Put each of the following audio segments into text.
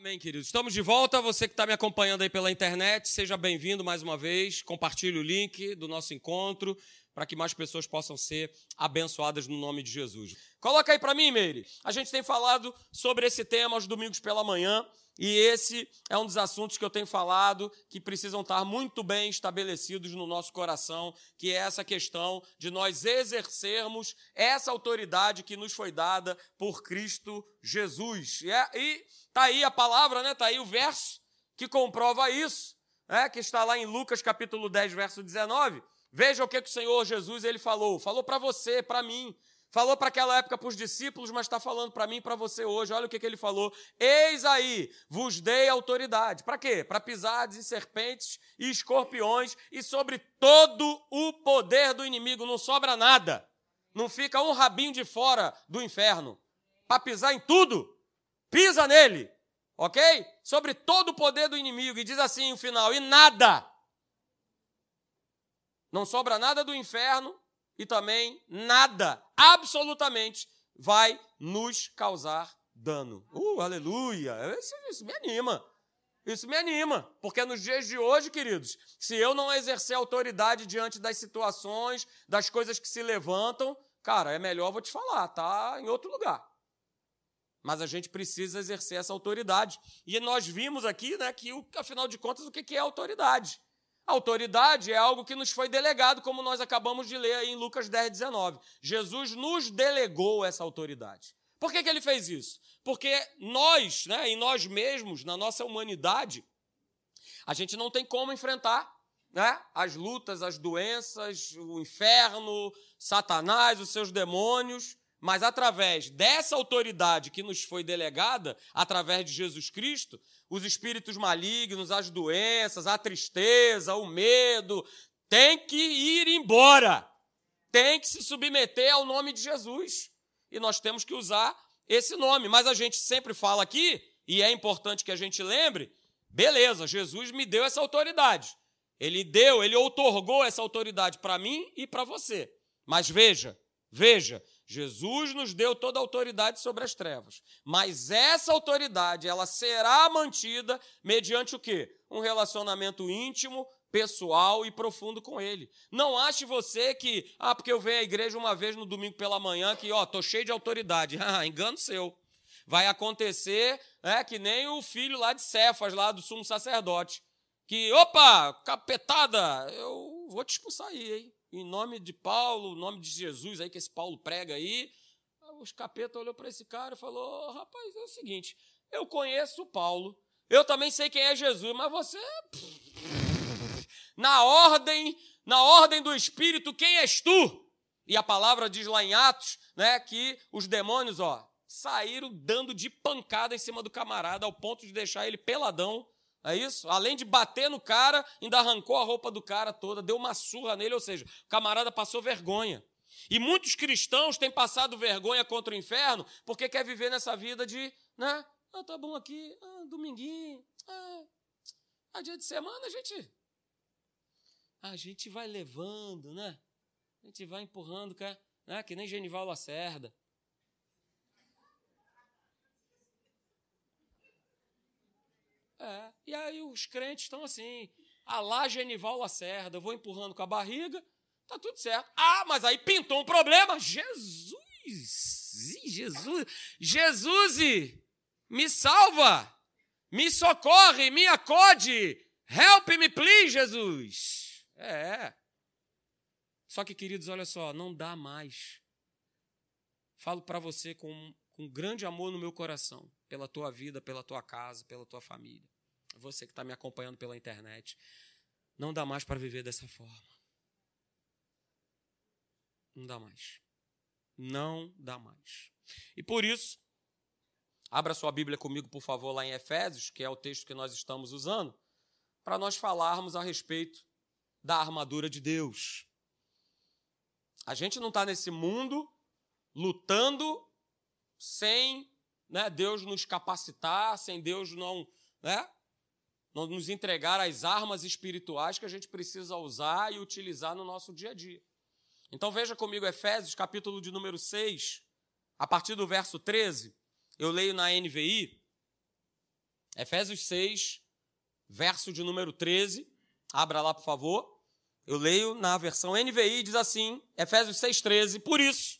Amém, queridos. Estamos de volta. Você que está me acompanhando aí pela internet, seja bem-vindo mais uma vez. Compartilhe o link do nosso encontro para que mais pessoas possam ser abençoadas no nome de Jesus. Coloca aí para mim, Meire. A gente tem falado sobre esse tema aos domingos pela manhã. E esse é um dos assuntos que eu tenho falado que precisam estar muito bem estabelecidos no nosso coração, que é essa questão de nós exercermos essa autoridade que nos foi dada por Cristo Jesus. E, é, e tá aí a palavra, né? Tá aí o verso que comprova isso, né? Que está lá em Lucas capítulo 10, verso 19. Veja o que, que o Senhor Jesus ele falou. Falou para você, para mim. Falou para aquela época para os discípulos, mas está falando para mim e para você hoje. Olha o que, que ele falou. Eis aí, vos dei autoridade. Para quê? Para pisares e serpentes e escorpiões e sobre todo o poder do inimigo. Não sobra nada. Não fica um rabinho de fora do inferno. Para pisar em tudo, pisa nele. Ok? Sobre todo o poder do inimigo. E diz assim no final: e nada. Não sobra nada do inferno e também nada, absolutamente, vai nos causar dano. Uh, aleluia! Isso, isso me anima. Isso me anima, porque nos dias de hoje, queridos, se eu não exercer autoridade diante das situações, das coisas que se levantam, cara, é melhor, vou te falar, tá em outro lugar. Mas a gente precisa exercer essa autoridade. E nós vimos aqui, né, que afinal de contas, o que é autoridade? Autoridade é algo que nos foi delegado, como nós acabamos de ler aí em Lucas 10, 19. Jesus nos delegou essa autoridade. Por que, que ele fez isso? Porque nós, né, em nós mesmos, na nossa humanidade, a gente não tem como enfrentar né, as lutas, as doenças, o inferno, Satanás, os seus demônios. Mas através dessa autoridade que nos foi delegada, através de Jesus Cristo, os espíritos malignos, as doenças, a tristeza, o medo, tem que ir embora. Tem que se submeter ao nome de Jesus. E nós temos que usar esse nome. Mas a gente sempre fala aqui, e é importante que a gente lembre: beleza, Jesus me deu essa autoridade. Ele deu, ele outorgou essa autoridade para mim e para você. Mas veja, veja, Jesus nos deu toda a autoridade sobre as trevas, mas essa autoridade ela será mantida mediante o quê? Um relacionamento íntimo, pessoal e profundo com ele. Não ache você que, ah, porque eu venho à igreja uma vez no domingo pela manhã que, ó, tô cheio de autoridade. Ah, engano seu. Vai acontecer, é que nem o filho lá de Cefas, lá do sumo sacerdote, que, opa, capetada, eu vou te expulsar aí, hein? Em nome de Paulo, em nome de Jesus aí que esse Paulo prega aí. Os capeta olhou para esse cara e falou: rapaz, é o seguinte, eu conheço Paulo, eu também sei quem é Jesus, mas você. Na ordem, na ordem do Espírito, quem és tu? E a palavra diz lá em Atos, né, que os demônios, ó, saíram dando de pancada em cima do camarada ao ponto de deixar ele peladão é isso? Além de bater no cara, ainda arrancou a roupa do cara toda, deu uma surra nele, ou seja, o camarada passou vergonha. E muitos cristãos têm passado vergonha contra o inferno porque quer viver nessa vida de, né? Ah, tá bom aqui, ah, dominguinho, ah, ah, dia de semana a gente. A gente vai levando, né? A gente vai empurrando, né? que nem Genival Lacerda. É. E aí os crentes estão assim, a lá Genival Lacerda, eu vou empurrando com a barriga, tá tudo certo. Ah, mas aí pintou um problema. Jesus! Jesus! Jesus! Me salva! Me socorre, me acode! Help me, please, Jesus! É. Só que, queridos, olha só, não dá mais. Falo para você com, com grande amor no meu coração pela tua vida, pela tua casa, pela tua família. Você que está me acompanhando pela internet. Não dá mais para viver dessa forma. Não dá mais. Não dá mais. E por isso, abra sua Bíblia comigo, por favor, lá em Efésios, que é o texto que nós estamos usando, para nós falarmos a respeito da armadura de Deus. A gente não está nesse mundo lutando sem né, Deus nos capacitar, sem Deus não, né, não nos entregar as armas espirituais que a gente precisa usar e utilizar no nosso dia a dia. Então veja comigo Efésios, capítulo de número 6, a partir do verso 13, eu leio na NVI. Efésios 6, verso de número 13. Abra lá, por favor. Eu leio na versão NVI, diz assim, Efésios 6,13. Por isso,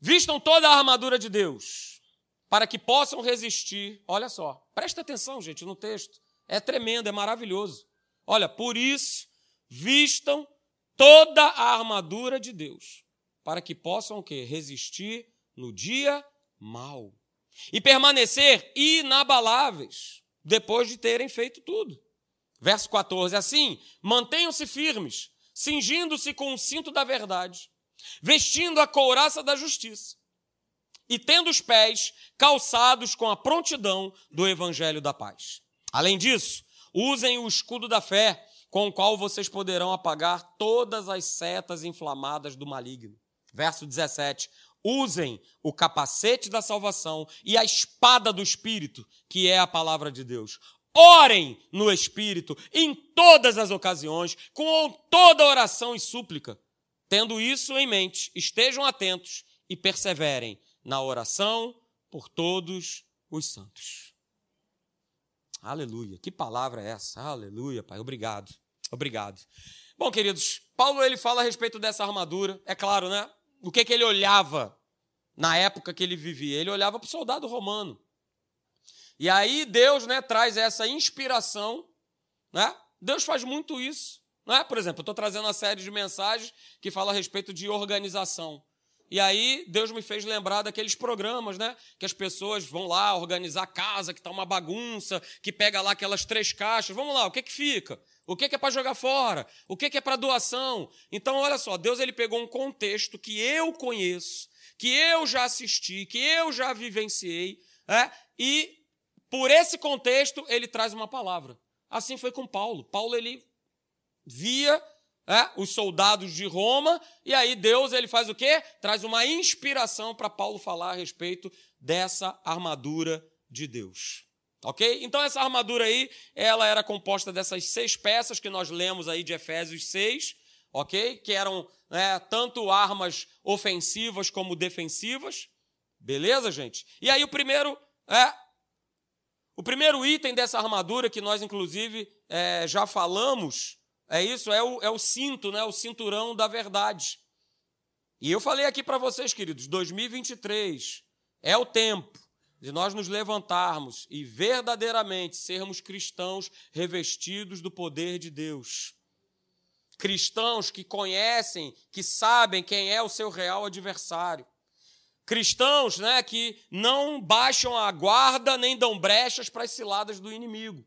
vistam toda a armadura de Deus, para que possam resistir. Olha só, presta atenção, gente, no texto. É tremendo, é maravilhoso. Olha, por isso, vistam toda a armadura de Deus, para que possam o quê? Resistir no dia mau e permanecer inabaláveis depois de terem feito tudo. Verso 14: Assim, mantenham-se firmes, cingindo-se com o cinto da verdade, vestindo a couraça da justiça e tendo os pés calçados com a prontidão do evangelho da paz. Além disso, usem o escudo da fé, com o qual vocês poderão apagar todas as setas inflamadas do maligno. Verso 17: usem o capacete da salvação e a espada do Espírito, que é a palavra de Deus. Orem no Espírito em todas as ocasiões, com toda oração e súplica. Tendo isso em mente, estejam atentos e perseverem na oração por todos os santos. Aleluia. Que palavra é essa? Aleluia, Pai. Obrigado. Obrigado. Bom, queridos, Paulo ele fala a respeito dessa armadura. É claro, né? O que, que ele olhava na época que ele vivia? Ele olhava para o soldado romano. E aí Deus né, traz essa inspiração. Né? Deus faz muito isso. Né? Por exemplo, eu estou trazendo uma série de mensagens que fala a respeito de organização. E aí Deus me fez lembrar daqueles programas, né? Que as pessoas vão lá organizar a casa, que está uma bagunça, que pega lá aquelas três caixas. Vamos lá, o que, que fica? O que, que é para jogar fora? O que, que é para doação? Então, olha só, Deus ele pegou um contexto que eu conheço, que eu já assisti, que eu já vivenciei, é? e por esse contexto ele traz uma palavra. Assim foi com Paulo. Paulo ele via é, os soldados de Roma e aí Deus ele faz o quê? Traz uma inspiração para Paulo falar a respeito dessa armadura de Deus. Ok? Então essa armadura aí, ela era composta dessas seis peças que nós lemos aí de Efésios 6, ok? Que eram né, tanto armas ofensivas como defensivas. Beleza, gente? E aí o primeiro é o primeiro item dessa armadura que nós inclusive é, já falamos é isso, é o, é o cinto, né? O cinturão da verdade. E eu falei aqui para vocês, queridos, 2023 é o tempo de nós nos levantarmos e verdadeiramente sermos cristãos revestidos do poder de Deus cristãos que conhecem, que sabem quem é o seu real adversário. Cristãos né, que não baixam a guarda nem dão brechas para as ciladas do inimigo.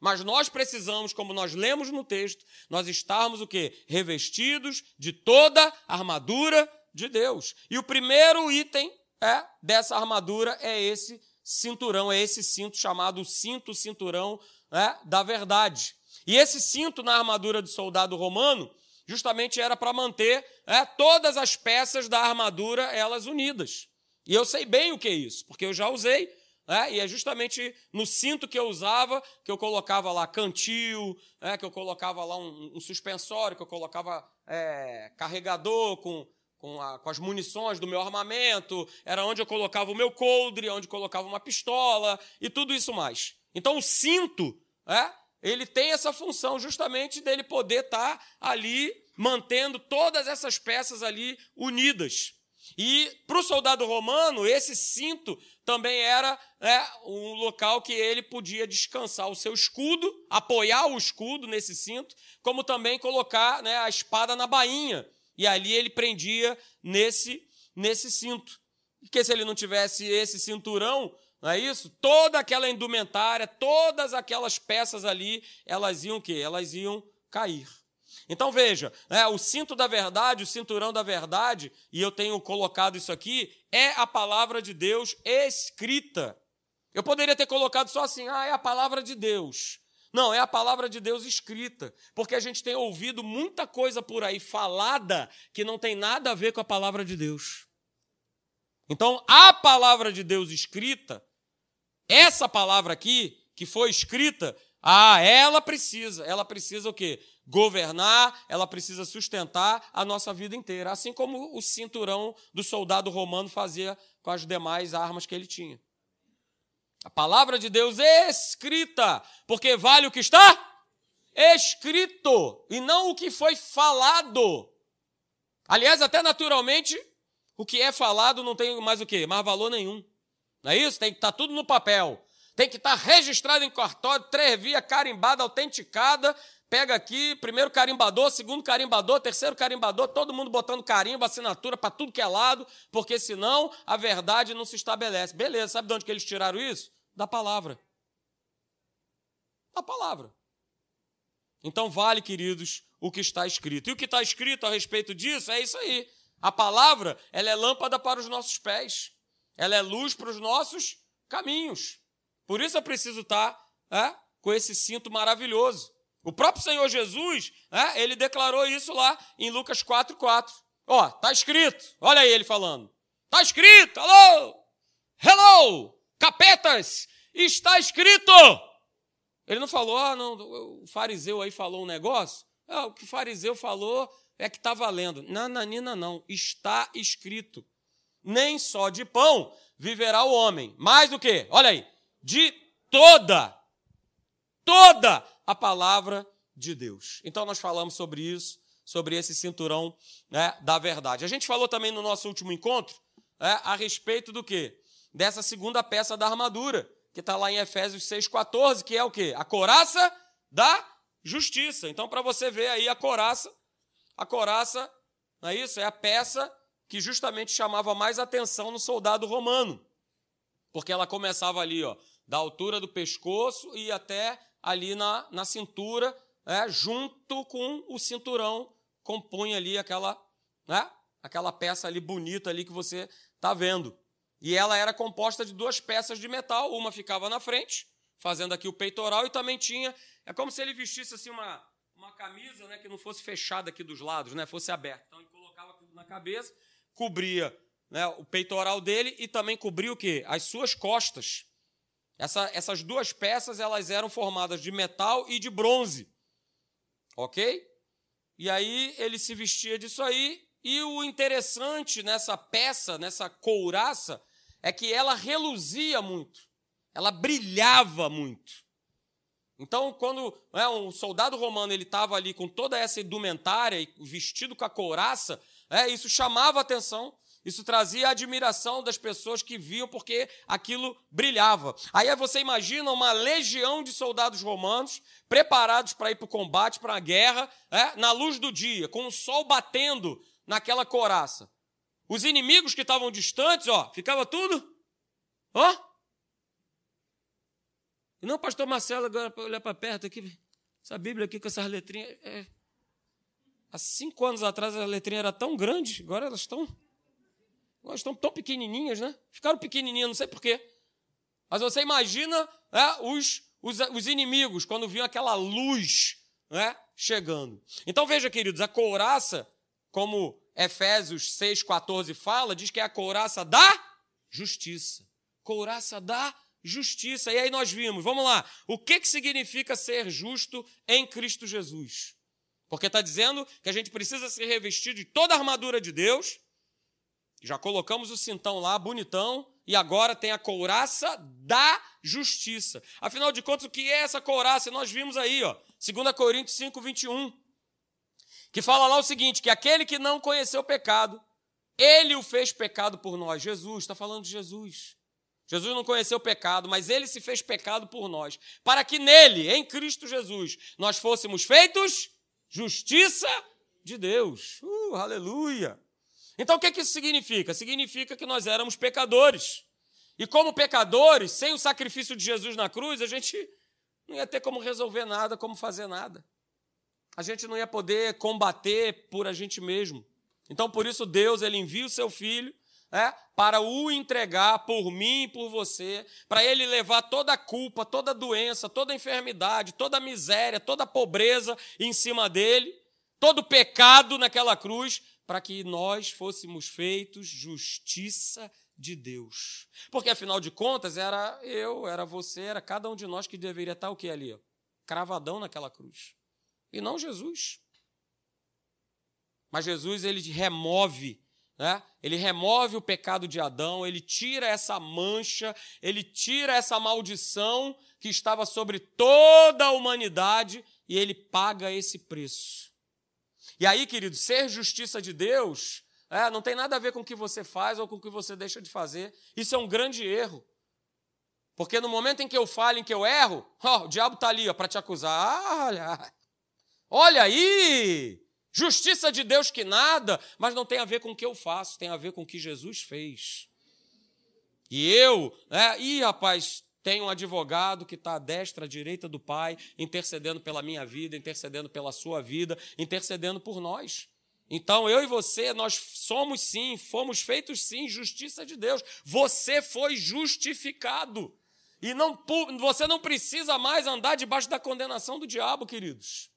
Mas nós precisamos, como nós lemos no texto, nós estarmos o quê? Revestidos de toda a armadura de Deus. E o primeiro item é dessa armadura é esse cinturão, é esse cinto chamado cinto cinturão né, da verdade. E esse cinto na armadura do soldado romano justamente era para manter é, todas as peças da armadura elas unidas. E eu sei bem o que é isso, porque eu já usei. É, e é justamente no cinto que eu usava que eu colocava lá cantil, é, que eu colocava lá um, um suspensório, que eu colocava é, carregador com, com, a, com, as munições do meu armamento, era onde eu colocava o meu coldre, onde eu colocava uma pistola e tudo isso mais. Então o cinto é, ele tem essa função justamente dele poder estar tá ali mantendo todas essas peças ali unidas. E para o soldado romano, esse cinto também era né, um local que ele podia descansar o seu escudo, apoiar o escudo nesse cinto, como também colocar né, a espada na bainha. E ali ele prendia nesse, nesse cinto. Porque se ele não tivesse esse cinturão, não é isso? Toda aquela indumentária, todas aquelas peças ali, elas iam o quê? Elas iam cair. Então veja, né, o cinto da verdade, o cinturão da verdade, e eu tenho colocado isso aqui, é a palavra de Deus escrita. Eu poderia ter colocado só assim, ah, é a palavra de Deus. Não, é a palavra de Deus escrita, porque a gente tem ouvido muita coisa por aí falada que não tem nada a ver com a palavra de Deus. Então, a palavra de Deus escrita essa palavra aqui, que foi escrita, ah, ela precisa, ela precisa o quê? Governar, ela precisa sustentar a nossa vida inteira, assim como o cinturão do soldado romano fazia com as demais armas que ele tinha. A palavra de Deus escrita, porque vale o que está escrito e não o que foi falado. Aliás, até naturalmente, o que é falado não tem mais o quê? Mais valor nenhum. Não é isso? Tem que estar tá tudo no papel. Tem que estar tá registrado em cartório, três via, carimbada, autenticada. Pega aqui, primeiro carimbador, segundo carimbador, terceiro carimbador, todo mundo botando carimbo, assinatura para tudo que é lado, porque senão a verdade não se estabelece. Beleza, sabe de onde que eles tiraram isso? Da palavra. Da palavra. Então vale, queridos, o que está escrito. E o que está escrito a respeito disso é isso aí. A palavra, ela é lâmpada para os nossos pés. Ela é luz para os nossos caminhos. Por isso eu preciso estar é, com esse cinto maravilhoso. O próprio Senhor Jesus, é, ele declarou isso lá em Lucas 4,4. Ó, está escrito. Olha aí ele falando. Está escrito. Alô! Hello! Capetas! Está escrito! Ele não falou, ah, não, o fariseu aí falou um negócio. Ah, o que o fariseu falou é que está valendo. Nananina, não. Está escrito. Nem só de pão viverá o homem. Mais do que? Olha aí. De toda, toda a palavra de Deus. Então nós falamos sobre isso, sobre esse cinturão né, da verdade. A gente falou também no nosso último encontro né, a respeito do quê? Dessa segunda peça da armadura que está lá em Efésios 6,14, que é o quê? A coraça da justiça. Então, para você ver aí a coraça, a coraça, não é isso? É a peça que justamente chamava mais atenção no soldado romano. Porque ela começava ali, ó, da altura do pescoço e até ali na, na cintura, é, junto com o cinturão, compõe ali aquela, né, aquela peça ali bonita ali que você está vendo. E ela era composta de duas peças de metal, uma ficava na frente, fazendo aqui o peitoral, e também tinha. É como se ele vestisse assim uma, uma camisa né, que não fosse fechada aqui dos lados, né, fosse aberta. Então ele colocava tudo na cabeça, cobria né, o peitoral dele e também cobria o quê? As suas costas. Essa, essas duas peças elas eram formadas de metal e de bronze. Ok? E aí ele se vestia disso aí. E o interessante nessa peça, nessa couraça, é que ela reluzia muito, ela brilhava muito. Então, quando né, um soldado romano ele estava ali com toda essa indumentária, vestido com a couraça, é, isso chamava atenção, isso trazia admiração das pessoas que viam, porque aquilo brilhava. Aí você imagina uma legião de soldados romanos preparados para ir para o combate, para a guerra, é, na luz do dia, com o sol batendo naquela couraça. Os inimigos que estavam distantes, ó, ficava tudo, ó. E não, pastor Marcelo, agora para olhar para perto aqui, essa Bíblia aqui com essas letrinhas. É... Há cinco anos atrás a letrinha era tão grande, agora elas estão. Elas estão tão pequenininhas, né? Ficaram pequenininhas, não sei porquê. Mas você imagina é, os, os, os inimigos quando viam aquela luz né, chegando. Então veja, queridos, a couraça, como Efésios 6,14 fala, diz que é a couraça da justiça. Couraça da justiça. E aí nós vimos, vamos lá, o que, que significa ser justo em Cristo Jesus? Porque está dizendo que a gente precisa se revestir de toda a armadura de Deus. Já colocamos o cintão lá, bonitão, e agora tem a couraça da justiça. Afinal de contas, o que é essa couraça? Nós vimos aí, ó, 2 Coríntios 5, 21 que fala lá o seguinte: que aquele que não conheceu o pecado, ele o fez pecado por nós. Jesus, está falando de Jesus. Jesus não conheceu o pecado, mas ele se fez pecado por nós, para que nele, em Cristo Jesus, nós fôssemos feitos justiça de Deus. Uh, aleluia! Então o que, que isso significa? Significa que nós éramos pecadores. E como pecadores, sem o sacrifício de Jesus na cruz, a gente não ia ter como resolver nada, como fazer nada a gente não ia poder combater por a gente mesmo. Então, por isso, Deus ele envia o seu filho é, para o entregar por mim e por você, para ele levar toda a culpa, toda a doença, toda a enfermidade, toda a miséria, toda a pobreza em cima dele, todo o pecado naquela cruz, para que nós fôssemos feitos justiça de Deus. Porque afinal de contas, era eu, era você, era cada um de nós que deveria estar o que ali? Ó, cravadão naquela cruz e não Jesus. Mas Jesus ele remove né? ele remove o pecado de Adão, ele tira essa mancha, ele tira essa maldição que estava sobre toda a humanidade e ele paga esse preço. E aí, querido, ser justiça de Deus é, não tem nada a ver com o que você faz ou com o que você deixa de fazer. Isso é um grande erro. Porque no momento em que eu falo, em que eu erro, ó, o diabo está ali para te acusar. Ah, olha, olha aí! Justiça de Deus que nada, mas não tem a ver com o que eu faço, tem a ver com o que Jesus fez. E eu, é, ih, rapaz, tenho um advogado que está à destra, à direita do Pai, intercedendo pela minha vida, intercedendo pela sua vida, intercedendo por nós. Então, eu e você, nós somos sim, fomos feitos sim, justiça de Deus. Você foi justificado. E não, você não precisa mais andar debaixo da condenação do diabo, queridos.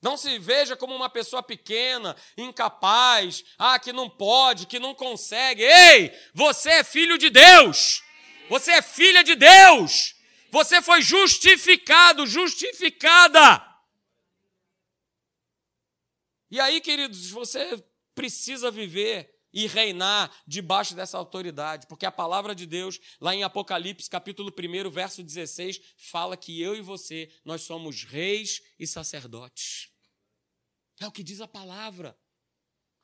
Não se veja como uma pessoa pequena, incapaz, ah, que não pode, que não consegue. Ei, você é filho de Deus. Você é filha de Deus. Você foi justificado, justificada. E aí, queridos, você precisa viver e reinar debaixo dessa autoridade, porque a palavra de Deus, lá em Apocalipse, capítulo 1, verso 16, fala que eu e você, nós somos reis e sacerdotes. É o que diz a palavra.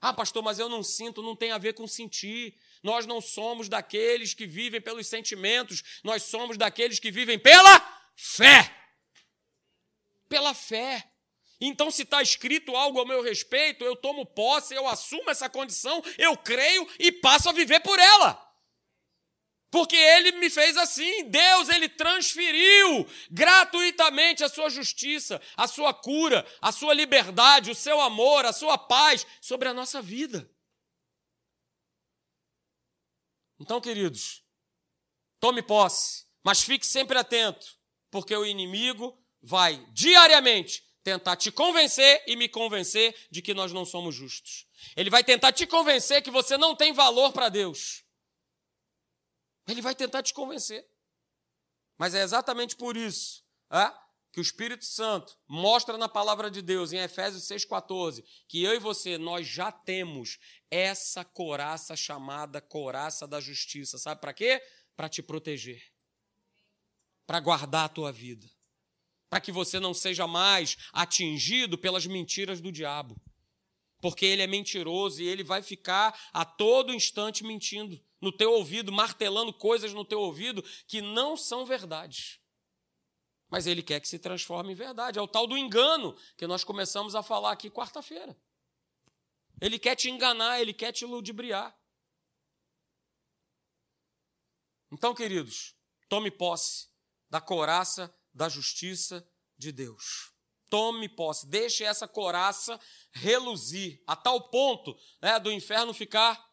Ah, pastor, mas eu não sinto, não tem a ver com sentir. Nós não somos daqueles que vivem pelos sentimentos, nós somos daqueles que vivem pela fé. Pela fé. Então, se está escrito algo ao meu respeito, eu tomo posse, eu assumo essa condição, eu creio e passo a viver por ela. Porque ele me fez assim, Deus ele transferiu gratuitamente a sua justiça, a sua cura, a sua liberdade, o seu amor, a sua paz sobre a nossa vida. Então, queridos, tome posse, mas fique sempre atento, porque o inimigo vai diariamente tentar te convencer e me convencer de que nós não somos justos. Ele vai tentar te convencer que você não tem valor para Deus. Ele vai tentar te convencer. Mas é exatamente por isso é, que o Espírito Santo mostra na palavra de Deus, em Efésios 6,14, que eu e você, nós já temos essa coraça chamada coraça da justiça. Sabe para quê? Para te proteger. Para guardar a tua vida para que você não seja mais atingido pelas mentiras do diabo. Porque ele é mentiroso e ele vai ficar a todo instante mentindo no teu ouvido, martelando coisas no teu ouvido que não são verdades. Mas ele quer que se transforme em verdade. É o tal do engano que nós começamos a falar aqui quarta-feira. Ele quer te enganar, ele quer te ludibriar. Então, queridos, tome posse da coraça da justiça de Deus. Tome posse, deixe essa coraça reluzir, a tal ponto né, do inferno ficar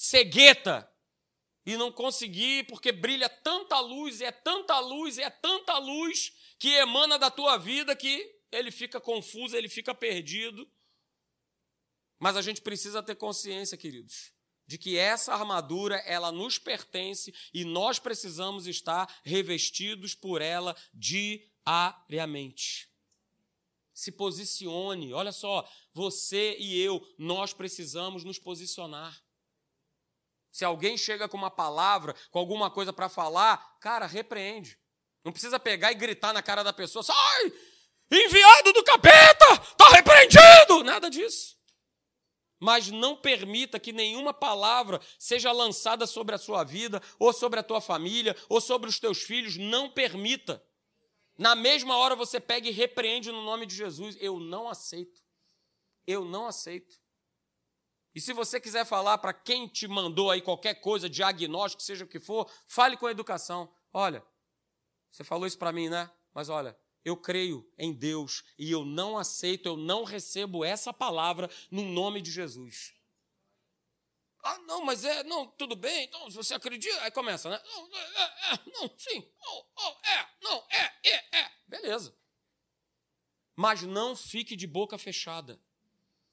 cegueta e não conseguir, porque brilha tanta luz, é tanta luz, é tanta luz que emana da tua vida que ele fica confuso, ele fica perdido. Mas a gente precisa ter consciência, queridos, de que essa armadura ela nos pertence e nós precisamos estar revestidos por ela diariamente. Se posicione, olha só, você e eu, nós precisamos nos posicionar. Se alguém chega com uma palavra, com alguma coisa para falar, cara, repreende. Não precisa pegar e gritar na cara da pessoa, sai! Enviado do capeta! Está repreendido! Nada disso mas não permita que nenhuma palavra seja lançada sobre a sua vida, ou sobre a tua família, ou sobre os teus filhos. Não permita. Na mesma hora você pega e repreende no nome de Jesus. Eu não aceito. Eu não aceito. E se você quiser falar para quem te mandou aí qualquer coisa, diagnóstico, seja o que for, fale com a educação. Olha, você falou isso para mim, né? Mas olha, eu creio em Deus e eu não aceito, eu não recebo essa palavra no nome de Jesus. Ah, não, mas é, não, tudo bem, então, se você acredita, aí começa, né? Não, é, é, é não, sim, oh, oh, é, não, é, é, é, beleza. Mas não fique de boca fechada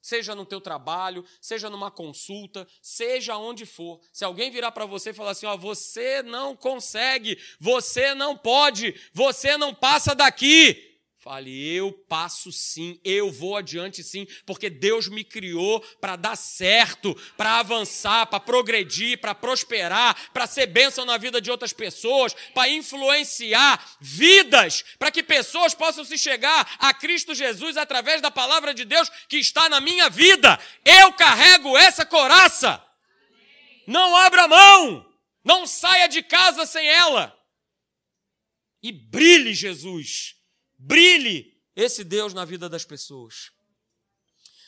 seja no teu trabalho, seja numa consulta, seja onde for. Se alguém virar para você e falar assim, ó, você não consegue, você não pode, você não passa daqui, Fale, eu passo sim, eu vou adiante sim, porque Deus me criou para dar certo, para avançar, para progredir, para prosperar, para ser bênção na vida de outras pessoas, para influenciar vidas, para que pessoas possam se chegar a Cristo Jesus através da palavra de Deus que está na minha vida. Eu carrego essa coraça. Não abra mão, não saia de casa sem ela. E brilhe, Jesus Brilhe esse Deus na vida das pessoas.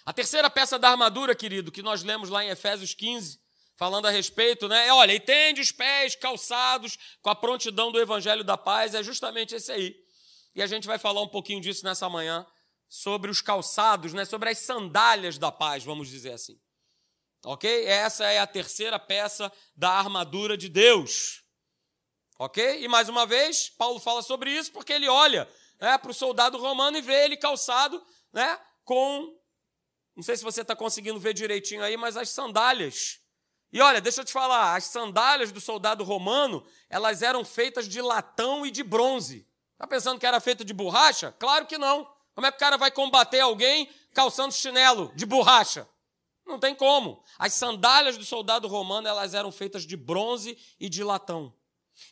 A terceira peça da armadura, querido, que nós lemos lá em Efésios 15, falando a respeito, né? É, olha, e tende os pés calçados com a prontidão do evangelho da paz, é justamente esse aí. E a gente vai falar um pouquinho disso nessa manhã, sobre os calçados, né? Sobre as sandálias da paz, vamos dizer assim. Ok? Essa é a terceira peça da armadura de Deus. Ok? E mais uma vez, Paulo fala sobre isso porque ele olha né, para o soldado romano e vê ele calçado né, com. Não sei se você está conseguindo ver direitinho aí, mas as sandálias. E olha, deixa eu te falar, as sandálias do soldado romano, elas eram feitas de latão e de bronze. Está pensando que era feita de borracha? Claro que não. Como é que o cara vai combater alguém calçando chinelo de borracha? Não tem como. As sandálias do soldado romano, elas eram feitas de bronze e de latão.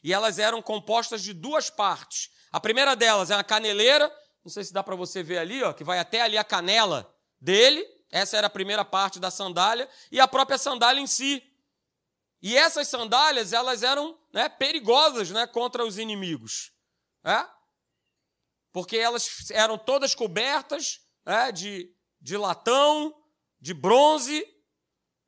E elas eram compostas de duas partes. A primeira delas é a caneleira, não sei se dá para você ver ali, ó, que vai até ali a canela dele. Essa era a primeira parte da sandália e a própria sandália em si. E essas sandálias, elas eram né, perigosas né, contra os inimigos. É? Porque elas eram todas cobertas né, de, de latão, de bronze.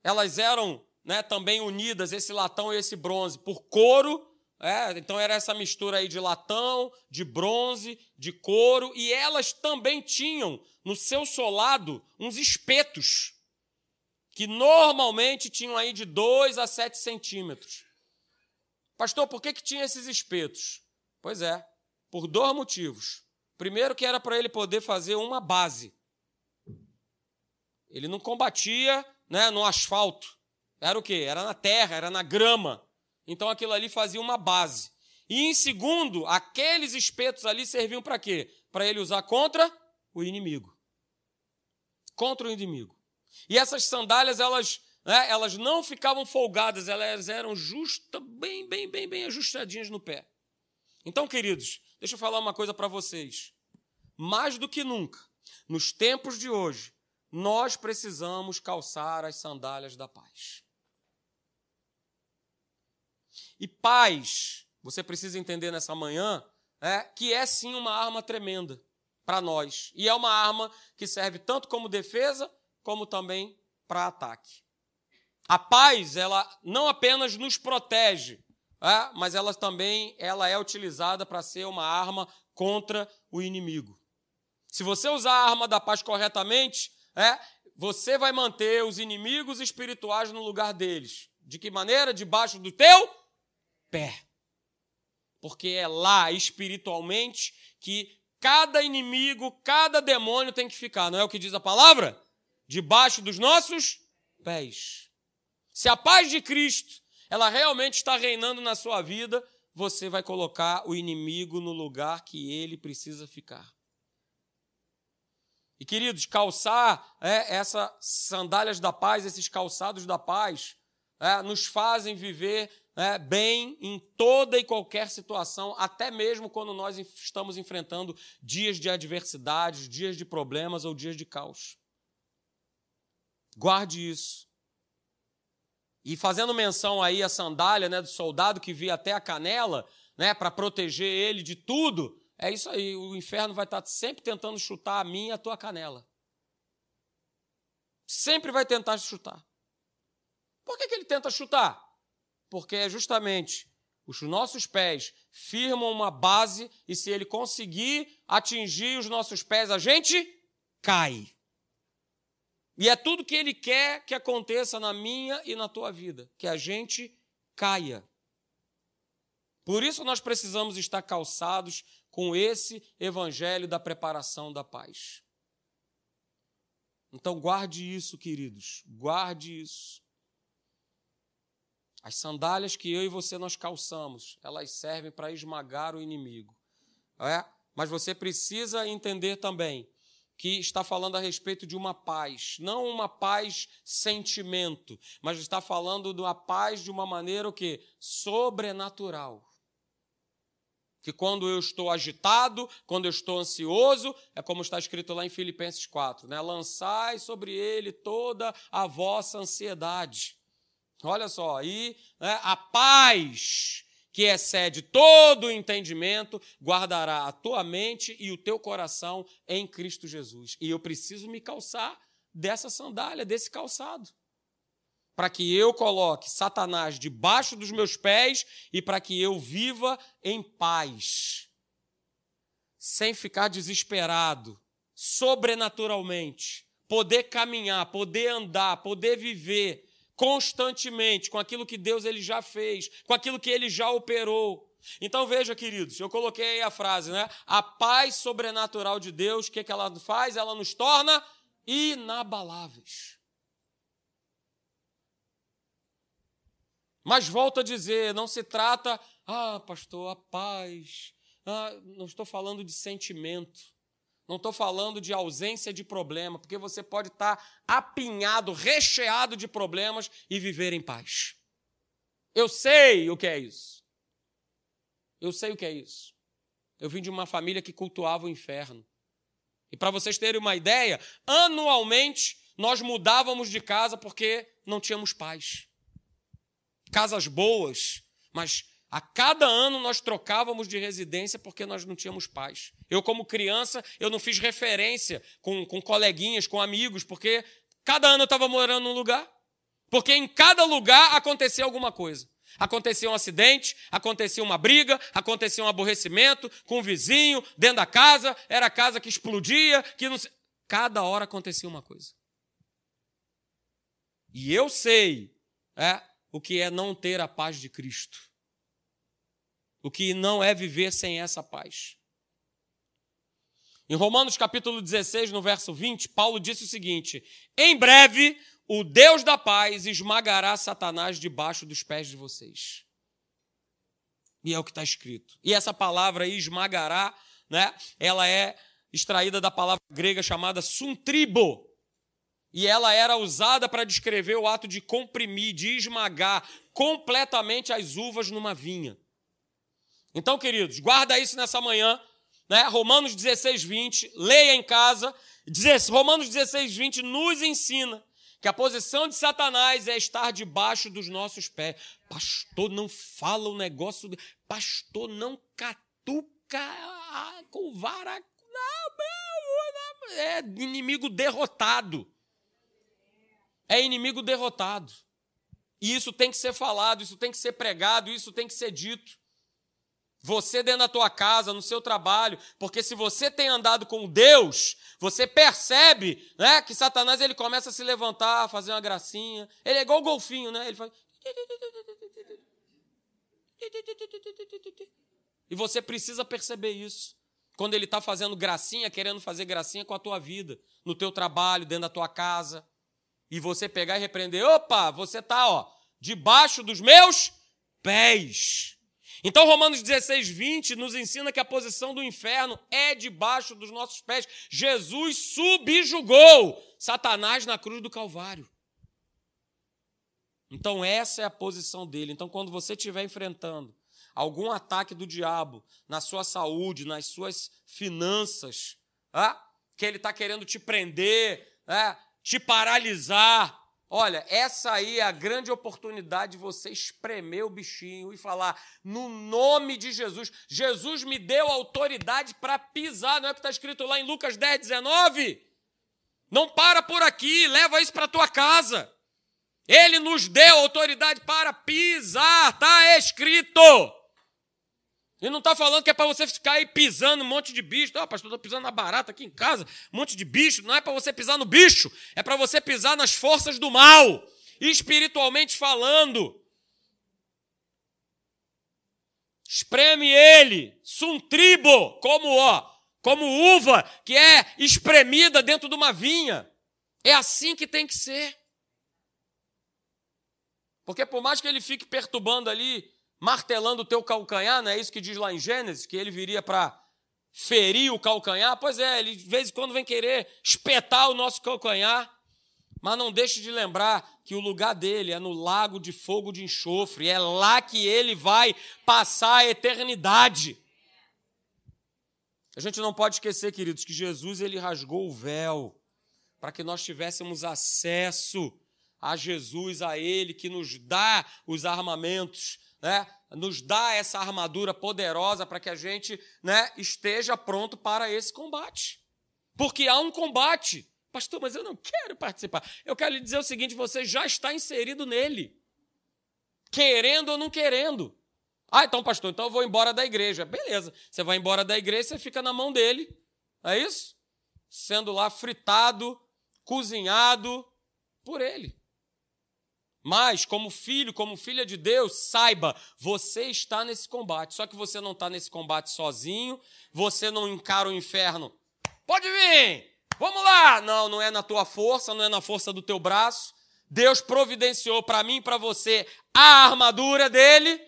Elas eram né, também unidas, esse latão e esse bronze, por couro. É, então era essa mistura aí de latão, de bronze, de couro, e elas também tinham no seu solado uns espetos, que normalmente tinham aí de 2 a 7 centímetros. Pastor, por que, que tinha esses espetos? Pois é, por dois motivos. Primeiro, que era para ele poder fazer uma base. Ele não combatia né, no asfalto. Era o quê? Era na terra, era na grama. Então aquilo ali fazia uma base. E em segundo, aqueles espetos ali serviam para quê? Para ele usar contra o inimigo. Contra o inimigo. E essas sandálias, elas, né, elas não ficavam folgadas, elas eram justas, bem, bem, bem, bem ajustadinhas no pé. Então, queridos, deixa eu falar uma coisa para vocês. Mais do que nunca, nos tempos de hoje, nós precisamos calçar as sandálias da paz. E paz, você precisa entender nessa manhã, é, que é sim uma arma tremenda para nós. E é uma arma que serve tanto como defesa, como também para ataque. A paz, ela não apenas nos protege, é, mas ela também ela é utilizada para ser uma arma contra o inimigo. Se você usar a arma da paz corretamente, é, você vai manter os inimigos espirituais no lugar deles. De que maneira? Debaixo do teu pé. Porque é lá, espiritualmente, que cada inimigo, cada demônio tem que ficar. Não é o que diz a palavra? Debaixo dos nossos pés. Se a paz de Cristo, ela realmente está reinando na sua vida, você vai colocar o inimigo no lugar que ele precisa ficar. E queridos, calçar é, essas sandálias da paz, esses calçados da paz, é, nos fazem viver é, bem em toda e qualquer situação, até mesmo quando nós estamos enfrentando dias de adversidades, dias de problemas ou dias de caos. Guarde isso. E fazendo menção aí à sandália né, do soldado que via até a canela, né, para proteger ele de tudo, é isso aí. O inferno vai estar sempre tentando chutar a minha e a tua canela. Sempre vai tentar chutar. Por que, que ele tenta chutar? Porque é justamente os nossos pés firmam uma base e se ele conseguir atingir os nossos pés, a gente cai. E é tudo que ele quer que aconteça na minha e na tua vida, que a gente caia. Por isso nós precisamos estar calçados com esse evangelho da preparação da paz. Então guarde isso, queridos, guarde isso. As sandálias que eu e você nós calçamos, elas servem para esmagar o inimigo. É? Mas você precisa entender também que está falando a respeito de uma paz, não uma paz sentimento, mas está falando de uma paz de uma maneira o que sobrenatural. Que quando eu estou agitado, quando eu estou ansioso, é como está escrito lá em Filipenses 4, né? Lançai sobre ele toda a vossa ansiedade. Olha só, aí né, a paz que excede todo o entendimento, guardará a tua mente e o teu coração em Cristo Jesus. E eu preciso me calçar dessa sandália, desse calçado, para que eu coloque Satanás debaixo dos meus pés e para que eu viva em paz, sem ficar desesperado, sobrenaturalmente, poder caminhar, poder andar, poder viver constantemente com aquilo que Deus ele já fez, com aquilo que ele já operou. Então veja, queridos, eu coloquei aí a frase, né? A paz sobrenatural de Deus, o que, que ela faz? Ela nos torna inabaláveis. Mas volto a dizer, não se trata, ah, pastor, a paz. Ah, não estou falando de sentimento. Não estou falando de ausência de problema, porque você pode estar apinhado, recheado de problemas e viver em paz. Eu sei o que é isso. Eu sei o que é isso. Eu vim de uma família que cultuava o inferno. E para vocês terem uma ideia, anualmente nós mudávamos de casa porque não tínhamos paz. Casas boas, mas a cada ano nós trocávamos de residência porque nós não tínhamos paz. Eu, como criança, eu não fiz referência com, com coleguinhas, com amigos, porque cada ano eu estava morando num lugar. Porque em cada lugar acontecia alguma coisa. Acontecia um acidente, acontecia uma briga, acontecia um aborrecimento com o vizinho, dentro da casa, era a casa que explodia, que não Cada hora acontecia uma coisa. E eu sei é, o que é não ter a paz de Cristo o que não é viver sem essa paz. Em Romanos capítulo 16, no verso 20, Paulo disse o seguinte: Em breve o Deus da paz esmagará Satanás debaixo dos pés de vocês. E é o que está escrito. E essa palavra aí, esmagará, né, ela é extraída da palavra grega chamada suntribo. E ela era usada para descrever o ato de comprimir, de esmagar completamente as uvas numa vinha. Então, queridos, guarda isso nessa manhã, né? Romanos 16, 20, leia em casa. Romanos 16, 20 nos ensina que a posição de Satanás é estar debaixo dos nossos pés. Pastor, não fala o negócio. Pastor, não catuca com vara. Não, não, é inimigo derrotado. É inimigo derrotado. E isso tem que ser falado, isso tem que ser pregado, isso tem que ser dito. Você dentro da tua casa, no seu trabalho, porque se você tem andado com Deus, você percebe, né, que Satanás ele começa a se levantar, a fazer uma gracinha. Ele é igual o golfinho, né? Ele faz E você precisa perceber isso. Quando ele está fazendo gracinha, querendo fazer gracinha com a tua vida, no teu trabalho, dentro da tua casa, e você pegar e repreender, opa, você está, ó, debaixo dos meus pés. Então, Romanos 16, 20 nos ensina que a posição do inferno é debaixo dos nossos pés. Jesus subjugou Satanás na cruz do Calvário. Então, essa é a posição dele. Então, quando você estiver enfrentando algum ataque do diabo na sua saúde, nas suas finanças, ah, que ele está querendo te prender, ah, te paralisar, Olha, essa aí é a grande oportunidade de você espremer o bichinho e falar, no nome de Jesus. Jesus me deu autoridade para pisar, não é o que está escrito lá em Lucas 10, 19? Não para por aqui, leva isso para tua casa. Ele nos deu autoridade para pisar, está escrito. E não está falando que é para você ficar aí pisando um monte de bicho. Ah, pastor, estou pisando na barata aqui em casa, um monte de bicho. Não é para você pisar no bicho, é para você pisar nas forças do mal, espiritualmente falando. Espreme ele, suntribo, como ó, como uva que é espremida dentro de uma vinha. É assim que tem que ser. Porque por mais que ele fique perturbando ali martelando o teu calcanhar, não é isso que diz lá em Gênesis, que ele viria para ferir o calcanhar. Pois é, ele de vez em quando vem querer espetar o nosso calcanhar. Mas não deixe de lembrar que o lugar dele é no lago de fogo de enxofre, é lá que ele vai passar a eternidade. A gente não pode esquecer, queridos, que Jesus ele rasgou o véu para que nós tivéssemos acesso a Jesus, a ele que nos dá os armamentos, né? Nos dá essa armadura poderosa para que a gente, né, esteja pronto para esse combate. Porque há um combate. Pastor, mas eu não quero participar. Eu quero lhe dizer o seguinte: você já está inserido nele, querendo ou não querendo. Ah, então, pastor, então eu vou embora da igreja. Beleza, você vai embora da igreja, você fica na mão dele. É isso? Sendo lá fritado, cozinhado por ele. Mas, como filho, como filha de Deus, saiba, você está nesse combate. Só que você não está nesse combate sozinho, você não encara o inferno. Pode vir! Vamos lá! Não, não é na tua força, não é na força do teu braço. Deus providenciou para mim e para você a armadura dele,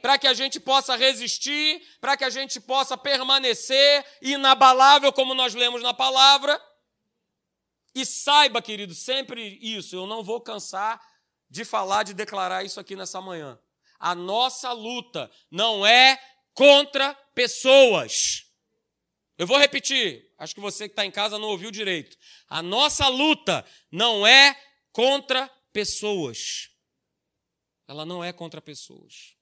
para que a gente possa resistir, para que a gente possa permanecer inabalável, como nós lemos na palavra. E saiba, querido, sempre isso, eu não vou cansar de falar, de declarar isso aqui nessa manhã. A nossa luta não é contra pessoas. Eu vou repetir, acho que você que está em casa não ouviu direito. A nossa luta não é contra pessoas. Ela não é contra pessoas.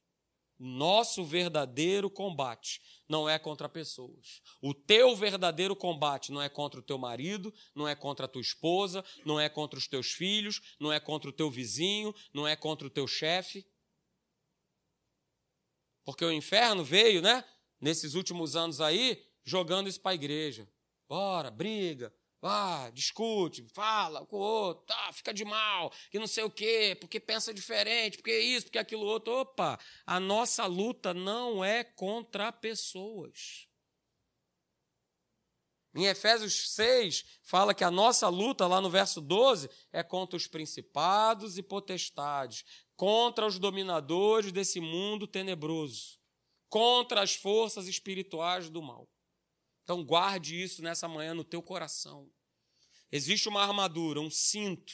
Nosso verdadeiro combate não é contra pessoas. O teu verdadeiro combate não é contra o teu marido, não é contra a tua esposa, não é contra os teus filhos, não é contra o teu vizinho, não é contra o teu chefe. Porque o inferno veio, né? Nesses últimos anos aí, jogando isso para a igreja. Bora, briga, ah, discute, fala com o outro, tá, fica de mal, que não sei o quê, porque pensa diferente, porque isso, porque aquilo outro. Opa, a nossa luta não é contra pessoas. Em Efésios 6, fala que a nossa luta, lá no verso 12, é contra os principados e potestades, contra os dominadores desse mundo tenebroso, contra as forças espirituais do mal. Então guarde isso nessa manhã no teu coração. Existe uma armadura, um cinto,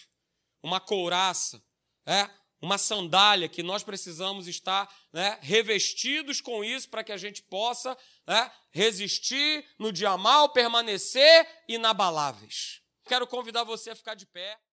uma couraça, é, uma sandália que nós precisamos estar né, revestidos com isso para que a gente possa né, resistir no dia mal, permanecer inabaláveis. Quero convidar você a ficar de pé.